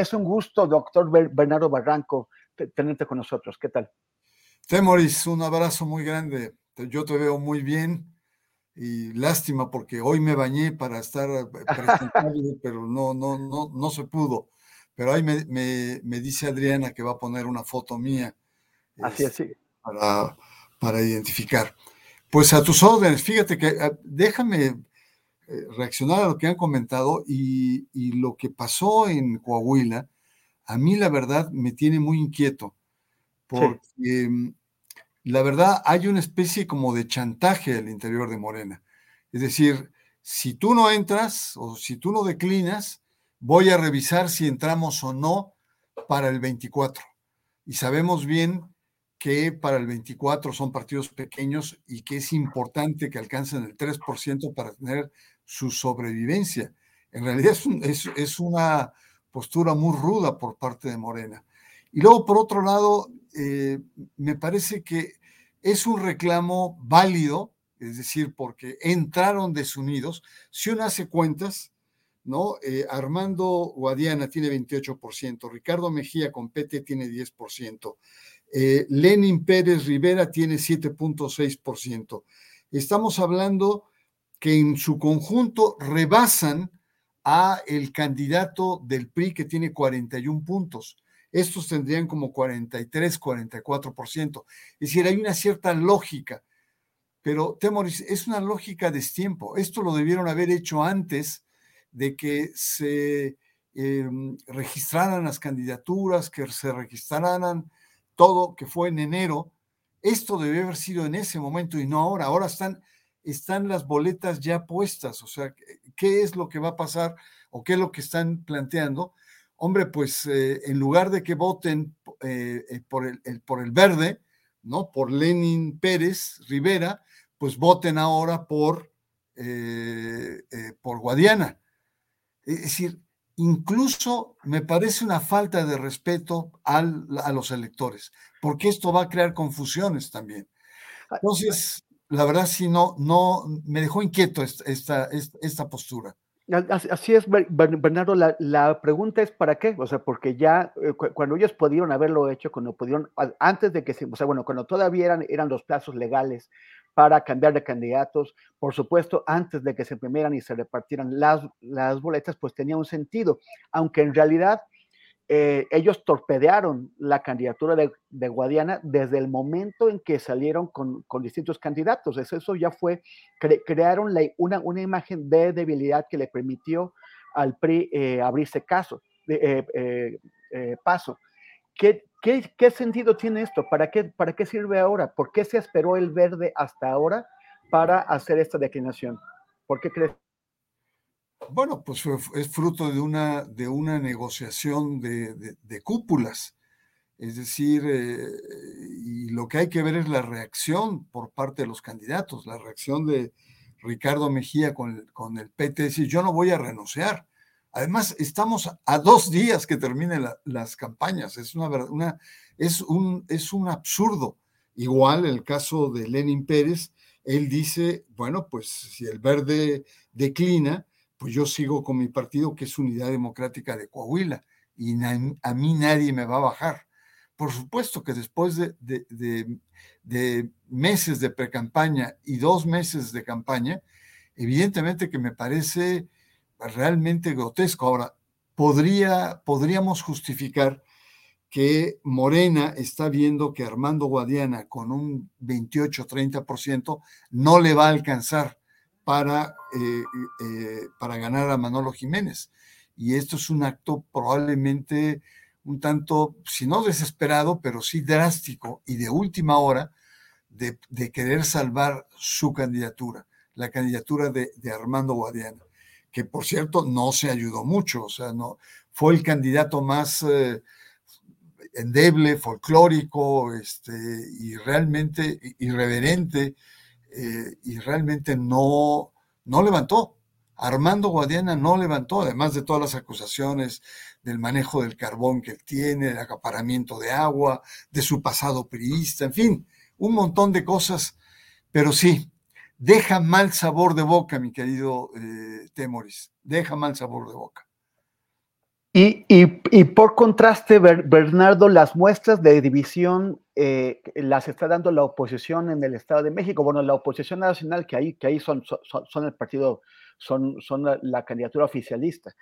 Es un gusto, doctor Bernardo Barranco, tenerte con nosotros. ¿Qué tal? Temoris, un abrazo muy grande. Yo te veo muy bien y lástima porque hoy me bañé para estar presentable, pero no, no, no, no se pudo. Pero ahí me, me, me, dice Adriana que va a poner una foto mía. Así es, sí. Para, para identificar. Pues a tus órdenes, fíjate que déjame reaccionar a lo que han comentado y, y, lo que pasó en Coahuila, a mí la verdad me tiene muy inquieto, porque sí. la verdad hay una especie como de chantaje al interior de Morena. Es decir, si tú no entras o si tú no declinas, voy a revisar si entramos o no para el 24. Y sabemos bien que para el 24 son partidos pequeños y que es importante que alcancen el 3% para tener su sobrevivencia. En realidad es, es, una postura muy ruda por parte de Morena. Y luego, por otro lado, eh, me parece que es un reclamo válido, es decir, porque entraron desunidos. Si uno hace cuentas, ¿no? Eh, Armando Guadiana tiene 28%, Ricardo Mejía con PT tiene 10%, eh, Lenin Pérez Rivera tiene 7.6%. Estamos hablando que en su conjunto rebasan a el candidato del PRI que tiene 41 puntos. Estos tendrían como 43, 44%. Es decir, hay una cierta lógica, pero Temoris, es una lógica de destiempo. Esto lo debieron haber hecho antes de que se eh, registraran las candidaturas, que se registraran todo, que fue en enero. Esto debe haber sido en ese momento y no ahora. Ahora están están las boletas ya puestas, o sea, ¿qué es lo que va a pasar o qué es lo que están planteando? Hombre, pues eh, en lugar de que voten eh, eh, por, el, el, por el verde, ¿no? Por Lenin Pérez Rivera, pues voten ahora por, por Guadiana. Es decir, incluso me parece una falta de respeto al, a los electores, porque esto va a crear confusiones también. Entonces, la verdad sí no, no, me dejó inquieto esta, esta, esta postura. Así es, Bernardo, la, la, pregunta es ¿para qué? O sea, porque ya eh, cuando ellos pudieron haberlo hecho, cuando pudieron, antes de que se, o sea, bueno, cuando todavía eran, eran los plazos legales para cambiar de candidatos, por supuesto, antes de que se imprimieran y se repartieran las, las boletas, pues tenía un sentido, aunque en realidad eh, ellos torpedearon la candidatura de, de, Guadiana desde el momento en que salieron con, distintos candidatos. Eso, eso ya fue, cre, crearon una, una, imagen de debilidad que le permitió al PRI eh, abrirse caso, eh, paso. ¿Qué, ¿Qué, ¿Qué, sentido tiene esto? ¿Para qué, ¿Para qué sirve ahora? ¿Por qué se esperó el verde hasta ahora para hacer esta declinación? ¿Por qué crees? Bueno, pues es fruto de una, de una negociación de, cúpulas. Es decir, eh, y lo que hay que ver es la reacción por parte de los candidatos, la reacción de Ricardo Mejía con el, con el PT, decir, yo no voy a renunciar. Además, estamos a dos días que terminen la, las campañas. Es, una, una, es, un, es un absurdo. Igual el caso de Lenin Pérez, él dice, bueno, pues si el verde declina, pues yo sigo con mi partido, que es Unidad Democrática de Coahuila. y a mí nadie me va a bajar. Por supuesto que después de, de meses de precampaña y dos meses de campaña, evidentemente que me parece realmente grotesco. Ahora, podría, podríamos justificar que Morena está viendo que Armando Guadiana con un 28-30% no le va a alcanzar para, eh, eh, para ganar a Manolo Jiménez. Y esto es un acto probablemente un tanto, si no desesperado, pero sí drástico y de última hora de, querer salvar su candidatura, la candidatura de, Armando Guadiana, que por cierto no se ayudó mucho, o sea, no, fue el candidato más... Eh, endeble, folclórico, este, y realmente irreverente, eh, y realmente no, no levantó. Armando Guadiana no levantó, además de todas las acusaciones del manejo del carbón que él tiene, del acaparamiento de agua, de su pasado priista, en fin, un montón de cosas, pero sí, deja mal sabor de boca, mi querido eh, Temoris, deja mal sabor de boca. Y, y, por contraste, Bernardo, las muestras de división eh, las está dando la oposición en el Estado de México. Bueno, la oposición nacional, que ahí, que ahí son, son, el partido, son, son la, candidatura oficialista.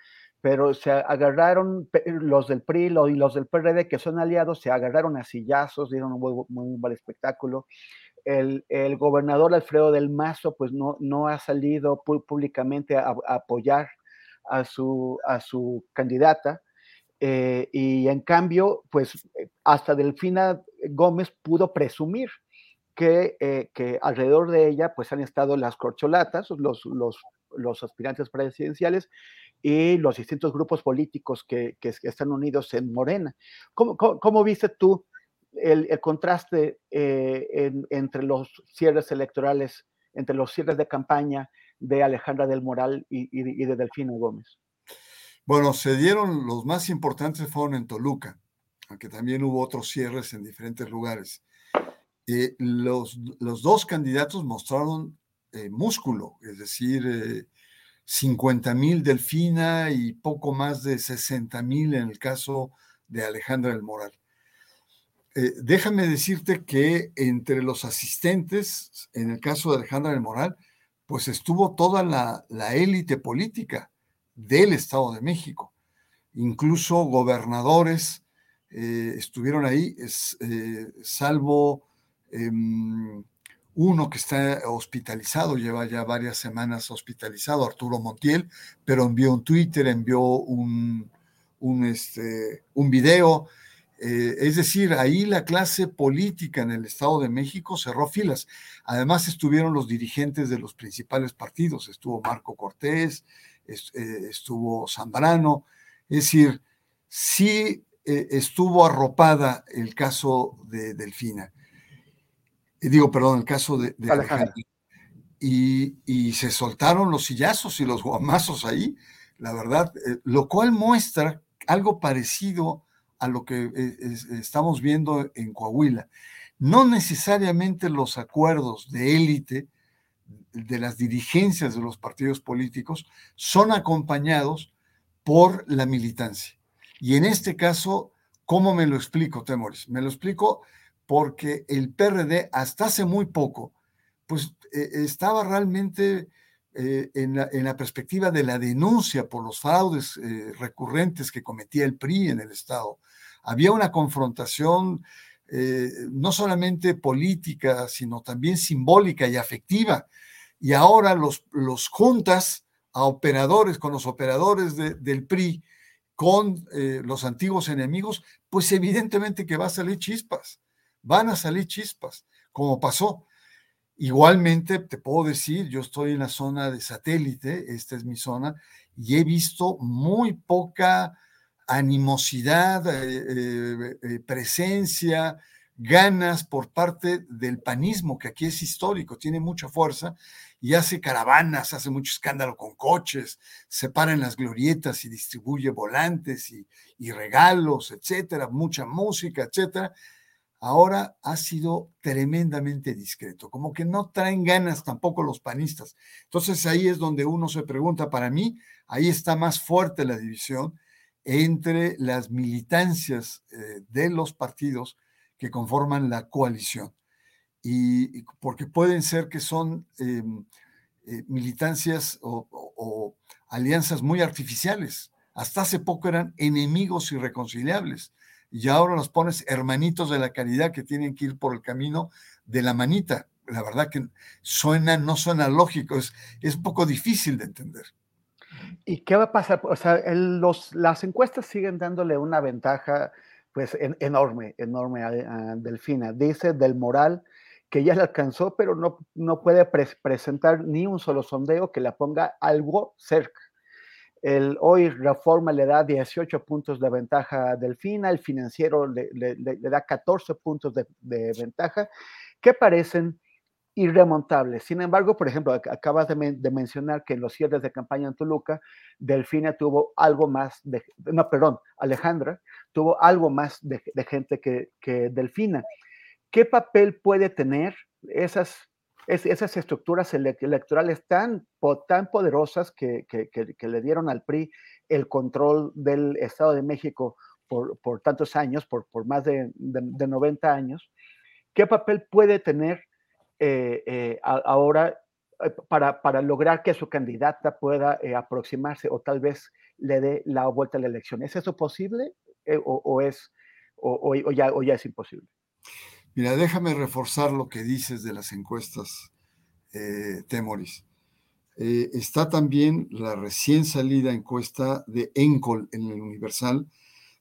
Pero se agarraron los del PRI y los del PRD, que son aliados, se agarraron a sillazos, dieron un muy, muy buen espectáculo. El, el, gobernador Alfredo del Mazo, pues no, no ha salido públicamente a apoyar a su, a su candidata. Eh, y en cambio, pues hasta Delfina Gómez pudo presumir que, eh, que, alrededor de ella pues han estado las corcholatas, los, los, los aspirantes presidenciales y los distintos grupos políticos que, que están unidos en Morena. ¿Cómo, cómo, viste tú el, el contraste eh, entre los cierres electorales, entre los cierres de campaña de Alejandra del Moral y, de Delfino Gómez? Bueno, se dieron, los más importantes fueron en Toluca, aunque también hubo otros cierres en diferentes lugares. Eh, los, los, dos candidatos mostraron eh, músculo, es decir, 50 eh, mil Delfina y poco más de 60 mil en el caso de Alejandra del Moral. déjame decirte que entre los asistentes, en el caso de Alejandra del Moral, pues estuvo toda la, élite política del Estado de México. Incluso gobernadores eh, estuvieron ahí, eh, salvo em, uno que está hospitalizado, lleva ya varias semanas hospitalizado, Arturo Montiel, pero envió un Twitter, envió un, un, este, un video, eh, es decir, ahí la clase política en el Estado de México cerró filas. Además estuvieron los dirigentes de los principales partidos, estuvo Marco Cortés, eh, estuvo Zambrano, es decir, sí eh, estuvo arropada el caso de Delfina. digo, perdón, el caso de, Alejandro. Y, y, se soltaron los sillazos y los guamazos ahí, la verdad, lo cual muestra algo parecido a lo que eh, estamos viendo en Coahuila. No necesariamente los acuerdos de élite de las dirigencias de los partidos políticos son acompañados por la militancia. Y en este caso, ¿cómo me lo explico, Temores? Me lo explico porque el PRD hasta hace muy poco, pues eh, estaba realmente eh, en, la, perspectiva de la denuncia por los fraudes recurrentes que cometía el PRI en el Estado, había una confrontación eh, no solamente política, sino también simbólica y afectiva. Y ahora los, los juntas a operadores, con los operadores del PRI, con eh, los antiguos enemigos, pues evidentemente que va a salir chispas, van a salir chispas, como pasó. Igualmente, te puedo decir, yo estoy en la zona de satélite, esta es mi zona, y he visto muy poca animosidad, eh, eh, eh, presencia, ganas por parte del panismo, que aquí es histórico, tiene mucha fuerza y hace caravanas, hace mucho escándalo con coches, se para en las glorietas y distribuye volantes y, y regalos, etcétera, mucha música, etcétera. Ahora ha sido tremendamente discreto, como que no traen ganas tampoco los panistas. Entonces ahí es donde uno se pregunta, para mí, ahí está más fuerte la división entre las militancias eh, de los partidos que conforman la coalición. Y, porque pueden ser que son em, eh, militancias o, alianzas muy artificiales. Hasta hace poco eran enemigos irreconciliables. Y ahora los pones hermanitos de la caridad que tienen que ir por el camino de la manita. La verdad que suena, no suena lógico, es, es un poco difícil de entender. ¿Y qué va a pasar? O sea, las encuestas siguen dándole una ventaja pues enorme, enorme a, Delfina. Dice del moral que ya le alcanzó, pero no, no puede presentar ni un solo sondeo que la ponga algo cerca. El, hoy Reforma le da 18 puntos de ventaja a Delfina, el financiero le, da 14 puntos de, ventaja, que parecen irremontables. Sin embargo, por ejemplo, acabas de, mencionar que en los cierres de campaña en Toluca, Delfina tuvo algo más de, no, perdón, Alejandra tuvo algo más de, gente que, Delfina. ¿Qué papel puede tener esas, esas estructuras electorales tan, tan poderosas que, le dieron al PRI el control del Estado de México por, tantos años, por, por más de, de 90 años? ¿Qué papel puede tener eh, eh, ahora eh, para, para, lograr que su candidata pueda aproximarse o tal vez le dé la vuelta a la elección. ¿Es eso posible o, es, ya, o ya es imposible? Mira, déjame reforzar lo que dices de las encuestas, Temoris. está también la recién salida encuesta de Encol en el Universal,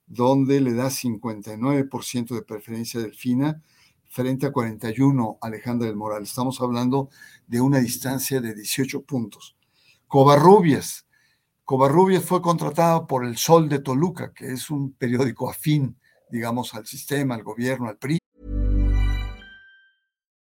donde le da 59% de preferencia del FINA frente a 41 Alejandra del Moral. Estamos hablando de una distancia de 18 puntos. Covarrubias. Covarrubias fue contratada por El Sol de Toluca, que es un periódico afín, digamos, al sistema, al gobierno, al PRI.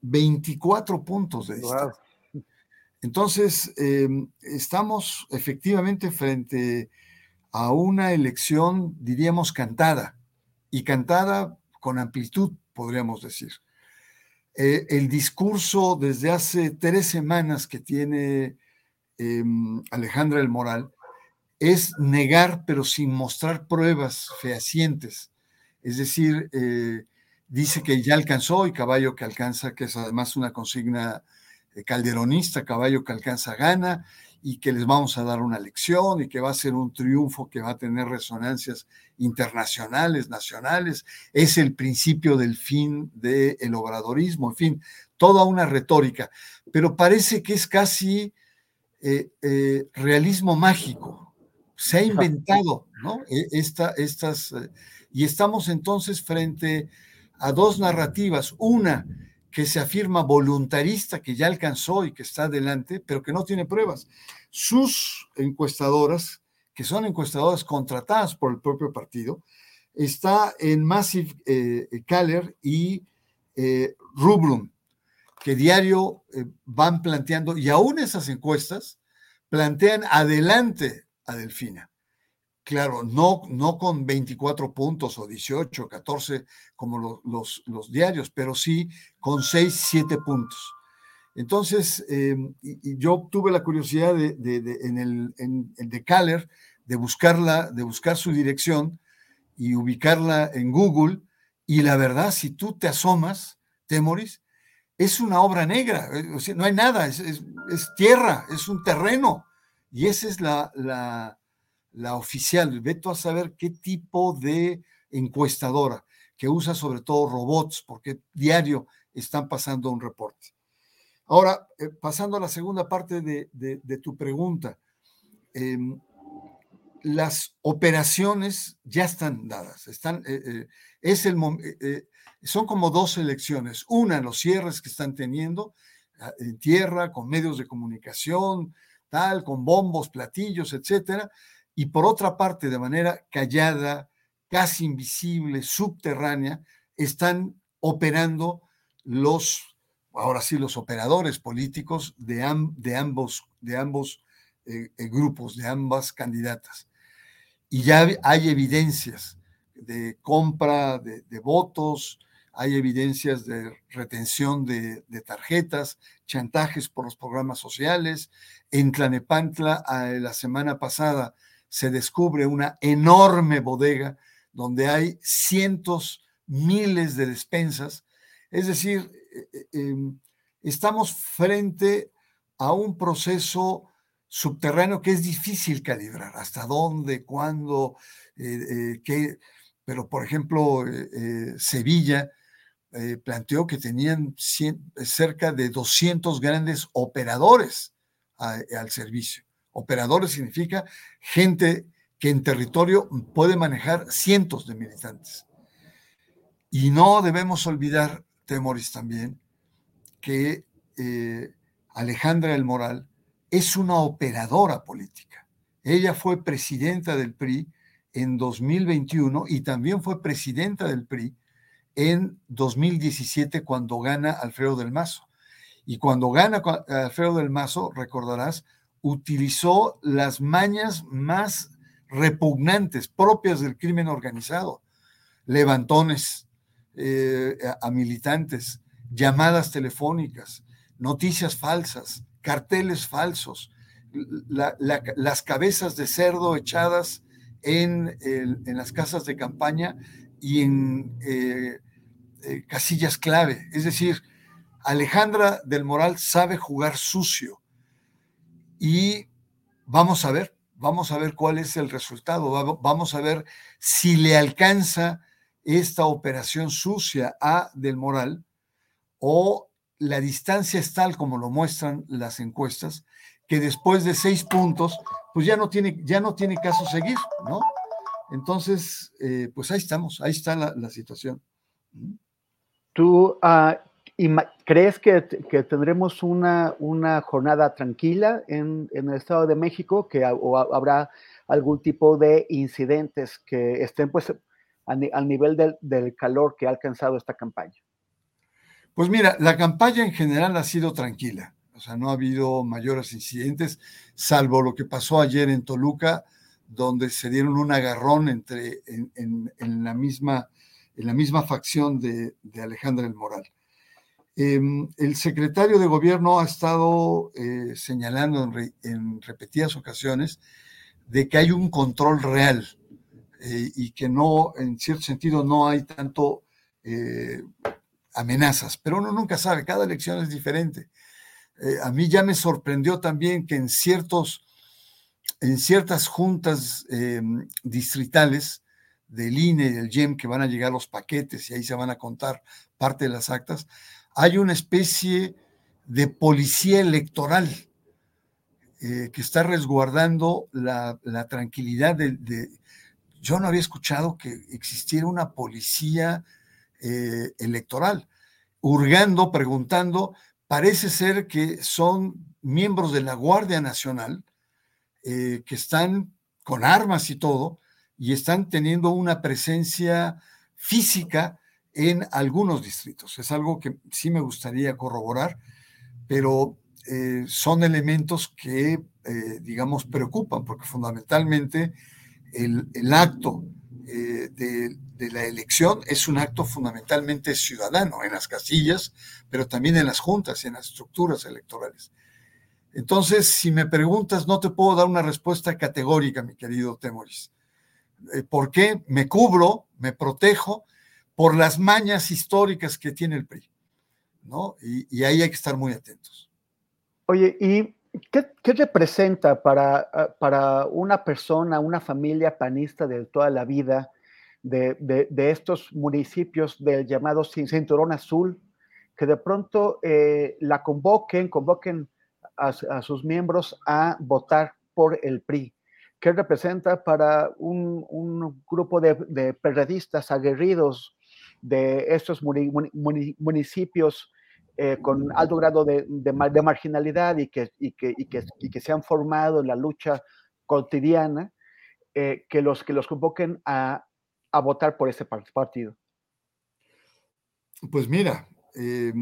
24 puntos de distancia. Entonces, em, estamos efectivamente frente a una elección, diríamos, cantada, y cantada con amplitud, podríamos decir. Eh, el discurso desde hace tres semanas que tiene em, Alejandra El Moral es negar, pero sin mostrar pruebas fehacientes. Es decir, eh, dice que ya alcanzó y caballo que alcanza, que es además una consigna eh, calderonista, caballo que alcanza gana y que les vamos a dar una lección y que va a ser un triunfo que va a tener resonancias internacionales, nacionales. Es el principio del fin del obradorismo, en fin, toda una retórica. Pero parece que es casi eh, eh, realismo mágico. Se ha inventado, ¿no? E, esta, estas, y estamos entonces frente a dos narrativas. Una que se afirma voluntarista, que ya alcanzó y que está adelante, pero que no tiene pruebas. Sus encuestadoras, que son encuestadoras contratadas por el propio partido, está en Massive eh, y eh, Rubrum, que diario eh, van planteando, y aún esas encuestas plantean adelante a Delfina. Claro, no, no con 24 puntos o 18, 14 como los, los, diarios, pero sí con 6, 7 puntos. Entonces, em, yo tuve la curiosidad de, de, en el en, de de buscarla, de buscar su dirección y ubicarla en Google. Y la verdad, si tú te asomas, Temoris, es una obra negra, eh, no hay nada, es, es, es, tierra, es un terreno. Y esa es la, la la oficial, veto a saber qué tipo de encuestadora, que usa sobre todo robots, porque diario están pasando un reporte. Ahora, eh, pasando a la segunda parte de, tu pregunta, em, las operaciones ya están dadas, están, eh, eh, es el, son como dos elecciones, una los cierres que están teniendo ah, en tierra, con medios de comunicación, tal, con bombos, platillos, etcétera, y por otra parte, de manera callada, casi invisible, subterránea, están operando los, ahora sí, los operadores políticos de, de ambos, de ambos eh, eh, grupos, de ambas candidatas. Y ya hay evidencias de compra de, votos, hay evidencias de retención de, tarjetas, chantajes por los programas sociales. En Tlanepantla, la semana pasada, se descubre una enorme bodega donde hay cientos, miles de despensas. Es decir, eh, eh, em, estamos frente a un proceso subterráneo que es difícil calibrar. ¿Hasta dónde? ¿Cuándo? Eh, qué? Pero, por ejemplo, Sevilla planteó que tenían cerca de 200 grandes operadores al servicio. Operadores significa gente que en territorio puede manejar cientos de militantes. Y no debemos olvidar, Temoris también, que eh, Alejandra del Moral es una operadora política. Ella fue presidenta del PRI en 2021 y también fue presidenta del PRI en 2017 cuando gana Alfredo del Mazo. Y cuando gana Alfredo del Mazo, recordarás, utilizó las mañas más repugnantes, propias del crimen organizado, levantones eh, a militantes, llamadas telefónicas, noticias falsas, carteles falsos, las cabezas de cerdo echadas en, las casas de campaña y en eh, eh, casillas clave. Es decir, Alejandra del Moral sabe jugar sucio y vamos a ver, vamos a ver cuál es el resultado, vamos a ver si le alcanza esta operación sucia a Del Moral o la distancia es tal como lo muestran las encuestas, que después de seis puntos, pues ya no tiene, ya no tiene caso seguir, ¿no? Entonces, eh, pues ahí estamos, ahí está la, situación. ¿Tú uh, crees que, tendremos una, jornada tranquila en, el Estado de México, que o habrá algún tipo de incidentes que estén pues al nivel del, calor que ha alcanzado esta campaña? Pues mira, la campaña en general ha sido tranquila, o sea, no ha habido mayores incidentes, salvo lo que pasó ayer en Toluca, donde se dieron un agarrón entre, en, la, misma, facción de, Alejandra el Moral. Em, el secretario de gobierno ha estado eh, señalando en, repetidas ocasiones de que hay un control real eh, y que no, en cierto sentido, no hay tanto eh, amenazas, pero uno nunca sabe, cada elección es diferente. a mí ya me sorprendió también que en ciertos en ciertas juntas distritales del INE y del GEM que van a llegar los paquetes y ahí se van a contar parte de las actas, hay una especie de policía electoral eh, que está resguardando la, tranquilidad de, Yo no había escuchado que existiera una policía eh, electoral, hurgando, preguntando, parece ser que son miembros de la Guardia Nacional, eh, que están con armas y todo, y están teniendo una presencia física en algunos distritos. Es algo que sí me gustaría corroborar, pero eh, son elementos que, eh, digamos, preocupan, porque fundamentalmente el, acto de, de, la elección es un acto fundamentalmente ciudadano en las casillas, pero también en las juntas y en las estructuras electorales. Entonces, si me preguntas, no te puedo dar una respuesta categórica, mi querido Temoris. Eh, ¿Por qué? Me cubro, me protejo por las mañas históricas que tiene el PRI, ¿no? Y, ahí hay que estar muy atentos. Oye, ¿y qué, representa para, ah, para, una persona, una familia panista de toda la vida de, estos municipios del llamado Cinturón Azul, que de pronto eh, la convoquen, convoquen a, sus miembros a votar por el PRI, que representa para un, grupo de, periodistas aguerridos de estos municipios eh, con alto grado de, marginalidad y que, y, que, y, que, se han formado en la lucha cotidiana, eh, que, los, que los convoquen a, a votar por ese partido. Pues mira, eh,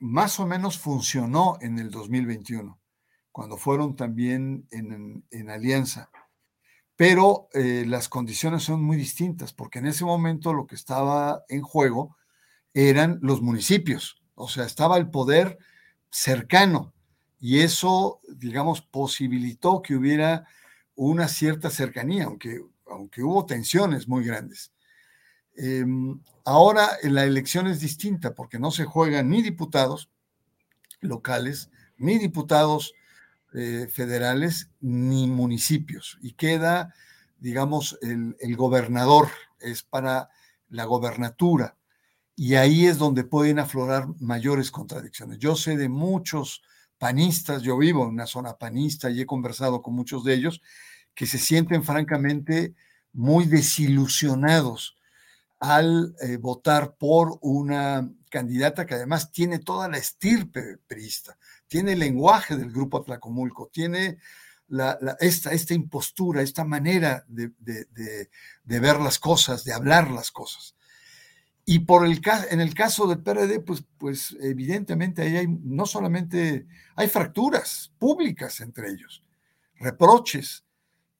más o menos funcionó en el 2021, cuando fueron también en, alianza. Pero eh, las condiciones son muy distintas, porque en ese momento lo que estaba en juego eran los municipios, o sea, estaba el poder cercano, y eso, digamos, posibilitó que hubiera una cierta cercanía, aunque, aunque hubo tensiones muy grandes. Em, ahora la elección es distinta porque no se juegan ni diputados locales, ni diputados eh, federales, ni municipios. Y queda, digamos, el, el gobernador, es para la gobernatura. Y ahí es donde pueden aflorar mayores contradicciones. Yo sé de muchos panistas, yo vivo en una zona panista y he conversado con muchos de ellos, que se sienten francamente muy desilusionados al eh, votar por una candidata que además tiene toda la estirpe priista, tiene el lenguaje del grupo Atlacomulco, tiene esta, esta impostura, esta manera de, ver las cosas, de hablar las cosas. Y por el, en el caso del PRD, pues, pues evidentemente ahí hay no solamente, hay fracturas públicas entre ellos, reproches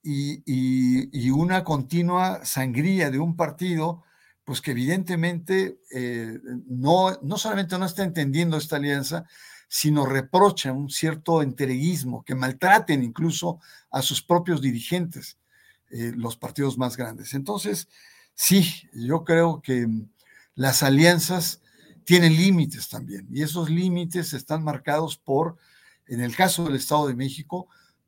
y, y una continua sangría de un partido pues que evidentemente eh, no, no solamente no está entendiendo esta alianza, sino reprocha un cierto entereguismo, que maltraten incluso a sus propios dirigentes, eh, los partidos más grandes. Entonces, sí, yo creo que las alianzas tienen límites también, y esos límites están marcados por, en el caso del Estado de México,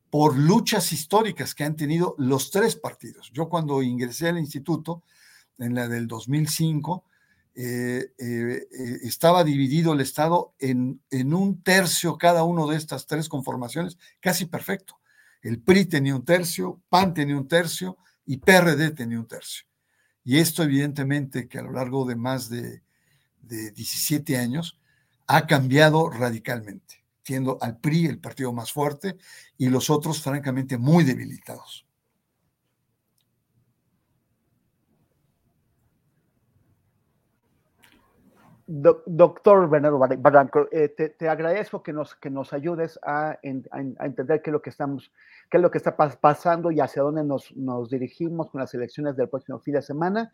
por luchas históricas que han tenido los tres partidos. Yo cuando ingresé al instituto, en la del 2005, eh, eh, eh, estaba dividido el Estado en, en, un tercio cada uno de estas tres conformaciones, casi perfecto. El PRI tenía un tercio, PAN tenía un tercio y PRD tenía un tercio. Y esto evidentemente que a lo largo de más de, de 17 años ha cambiado radicalmente, siendo al PRI el partido más fuerte y los otros francamente muy debilitados. Doctor Bernardo Barranco, eh, te, agradezco que nos, que nos ayudes a, entender qué es lo que estamos, qué es lo que está pasando y hacia dónde nos, dirigimos con las elecciones del próximo fin de semana.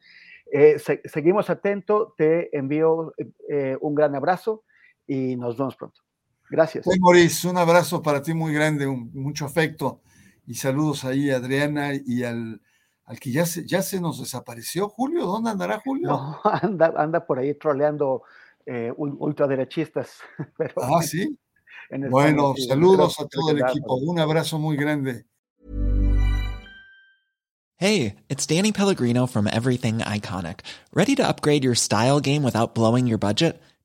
Eh, seguimos atentos, te envío eh, un gran abrazo y nos vemos pronto. Gracias. Sí, Maurice, un abrazo para ti muy grande, mucho afecto y saludos ahí a Adriana y al al que ya se, ya se nos desapareció. Julio, ¿dónde andará Julio? No, anda, anda por ahí troleando eh, ultraderechistas. ah, sí. Bueno, saludos a todo el equipo. Un abrazo muy grande. Hey, it's Danny Pellegrino from Everything Iconic. ¿Ready to upgrade your style game without blowing your budget?